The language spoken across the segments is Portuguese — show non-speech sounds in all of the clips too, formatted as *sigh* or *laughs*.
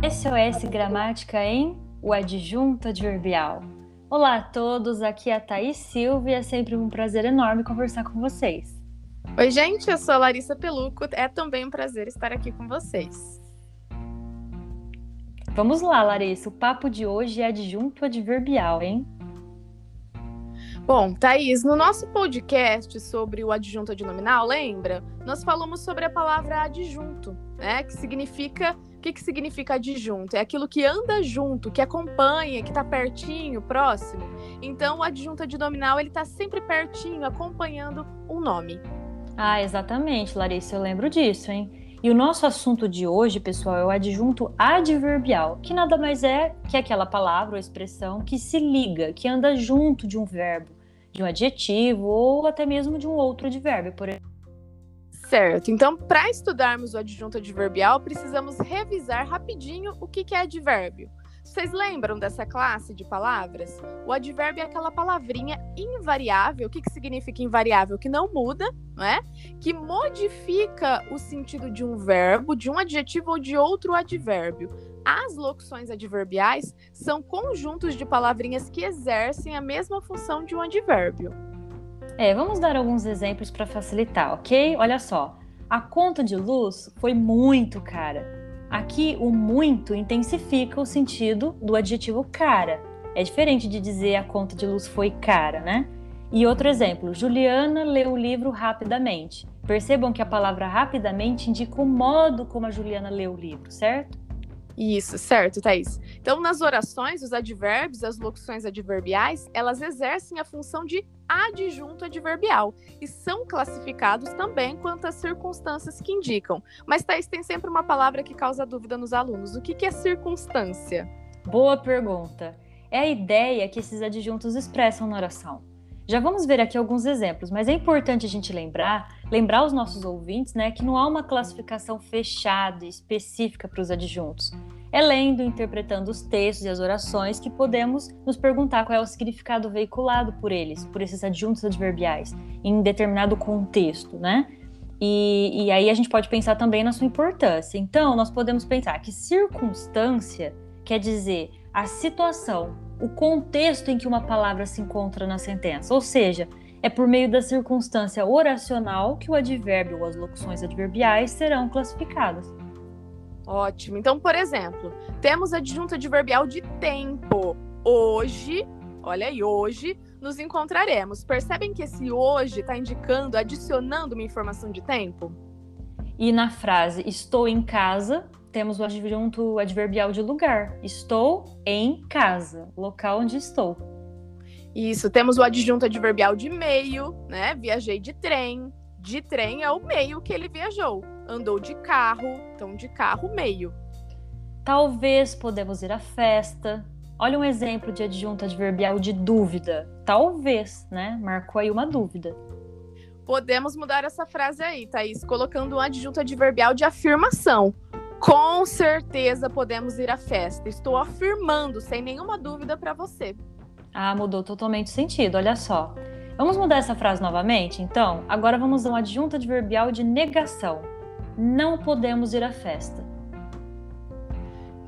SOS Gramática em O Adjunto Adverbial. Olá a todos, aqui é a Thaís Silva e é sempre um prazer enorme conversar com vocês. Oi, gente, eu sou a Larissa Peluco, é também um prazer estar aqui com vocês. Vamos lá, Larissa, o papo de hoje é adjunto adverbial, hein? Bom, Thaís, no nosso podcast sobre o adjunto adnominal, lembra? Nós falamos sobre a palavra adjunto, né? Que significa. O que, que significa adjunto? É aquilo que anda junto, que acompanha, que está pertinho, próximo. Então, o adjunto adnominal, ele está sempre pertinho, acompanhando um nome. Ah, exatamente, Larissa, eu lembro disso, hein? E o nosso assunto de hoje, pessoal, é o adjunto adverbial, que nada mais é que aquela palavra ou expressão que se liga, que anda junto de um verbo de um adjetivo ou até mesmo de um outro advérbio, por exemplo. Certo. Então, para estudarmos o adjunto adverbial, precisamos revisar rapidinho o que, é advérbio. Vocês lembram dessa classe de palavras? O advérbio é aquela palavrinha invariável. O que, que significa invariável? Que não muda, não é? Que modifica o sentido de um verbo, de um adjetivo ou de outro advérbio. As locuções adverbiais são conjuntos de palavrinhas que exercem a mesma função de um advérbio. É, vamos dar alguns exemplos para facilitar, ok? Olha só, a conta de luz foi muito cara. Aqui, o muito intensifica o sentido do adjetivo cara. É diferente de dizer a conta de luz foi cara, né? E outro exemplo, Juliana leu o livro rapidamente. Percebam que a palavra rapidamente indica o modo como a Juliana leu o livro, certo? Isso, certo, Thaís. Então, nas orações, os advérbios, as locuções adverbiais, elas exercem a função de adjunto adverbial e são classificados também quanto às circunstâncias que indicam. Mas, Thaís, tem sempre uma palavra que causa dúvida nos alunos. O que, que é circunstância? Boa pergunta. É a ideia que esses adjuntos expressam na oração. Já vamos ver aqui alguns exemplos, mas é importante a gente lembrar, lembrar os nossos ouvintes, né, que não há uma classificação fechada e específica para os adjuntos. É lendo, interpretando os textos e as orações que podemos nos perguntar qual é o significado veiculado por eles, por esses adjuntos adverbiais, em determinado contexto, né? E, e aí a gente pode pensar também na sua importância. Então, nós podemos pensar que circunstância quer dizer a situação o contexto em que uma palavra se encontra na sentença, ou seja, é por meio da circunstância oracional que o advérbio ou as locuções adverbiais serão classificadas. Ótimo. Então, por exemplo, temos adjunto adverbial de tempo. Hoje, olha aí, hoje nos encontraremos. Percebem que esse hoje está indicando, adicionando uma informação de tempo? E na frase estou em casa, temos o adjunto adverbial de lugar. Estou em casa, local onde estou. Isso, temos o adjunto adverbial de meio, né? Viajei de trem. De trem é o meio que ele viajou. Andou de carro, então de carro, meio. Talvez podemos ir à festa. Olha um exemplo de adjunto adverbial de dúvida. Talvez, né? Marcou aí uma dúvida. Podemos mudar essa frase aí, Thaís, colocando um adjunto adverbial de afirmação. Com certeza podemos ir à festa. Estou afirmando, sem nenhuma dúvida, para você. Ah, mudou totalmente o sentido, olha só. Vamos mudar essa frase novamente, então? Agora vamos a um adjunto adverbial de negação. Não podemos ir à festa.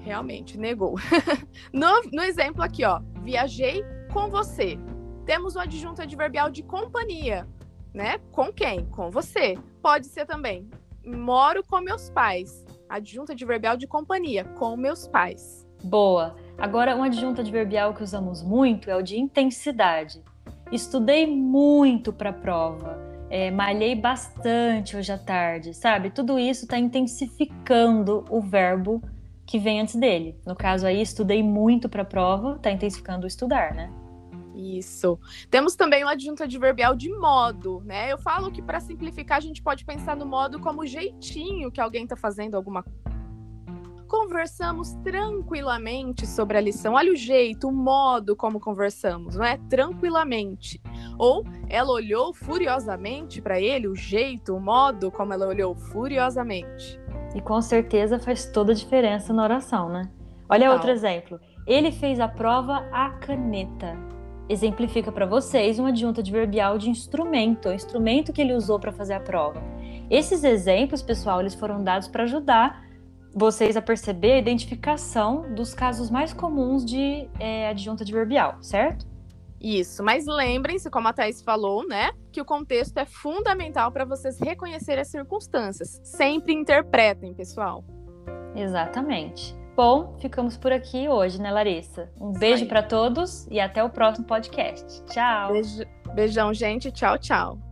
Realmente, negou. *laughs* no, no exemplo aqui, ó. Viajei com você. Temos o adjunto adverbial de companhia, né? Com quem? Com você. Pode ser também. Moro com meus pais adjunto adverbial de companhia, com meus pais. Boa. Agora, um adjunto adverbial que usamos muito é o de intensidade. Estudei muito para a prova, é, malhei bastante hoje à tarde, sabe? Tudo isso está intensificando o verbo que vem antes dele. No caso aí, estudei muito para a prova, está intensificando o estudar, né? Isso. Temos também o adjunto adverbial de modo, né? Eu falo que para simplificar a gente pode pensar no modo como jeitinho que alguém está fazendo alguma conversamos tranquilamente sobre a lição. Olha o jeito, o modo como conversamos, não é? Tranquilamente. Ou ela olhou furiosamente para ele, o jeito, o modo como ela olhou furiosamente. E com certeza faz toda a diferença na oração, né? Olha outro exemplo. Ele fez a prova à caneta exemplifica para vocês um adjunto adverbial de instrumento, o instrumento que ele usou para fazer a prova. Esses exemplos, pessoal, eles foram dados para ajudar vocês a perceber a identificação dos casos mais comuns de é, adjunta adverbial, certo? Isso, mas lembrem-se, como a Thais falou, né, que o contexto é fundamental para vocês reconhecerem as circunstâncias. Sempre interpretem, pessoal. Exatamente. Bom, ficamos por aqui hoje, né, Larissa? Um beijo para todos e até o próximo podcast. Tchau. Beijo, beijão, gente. Tchau, tchau.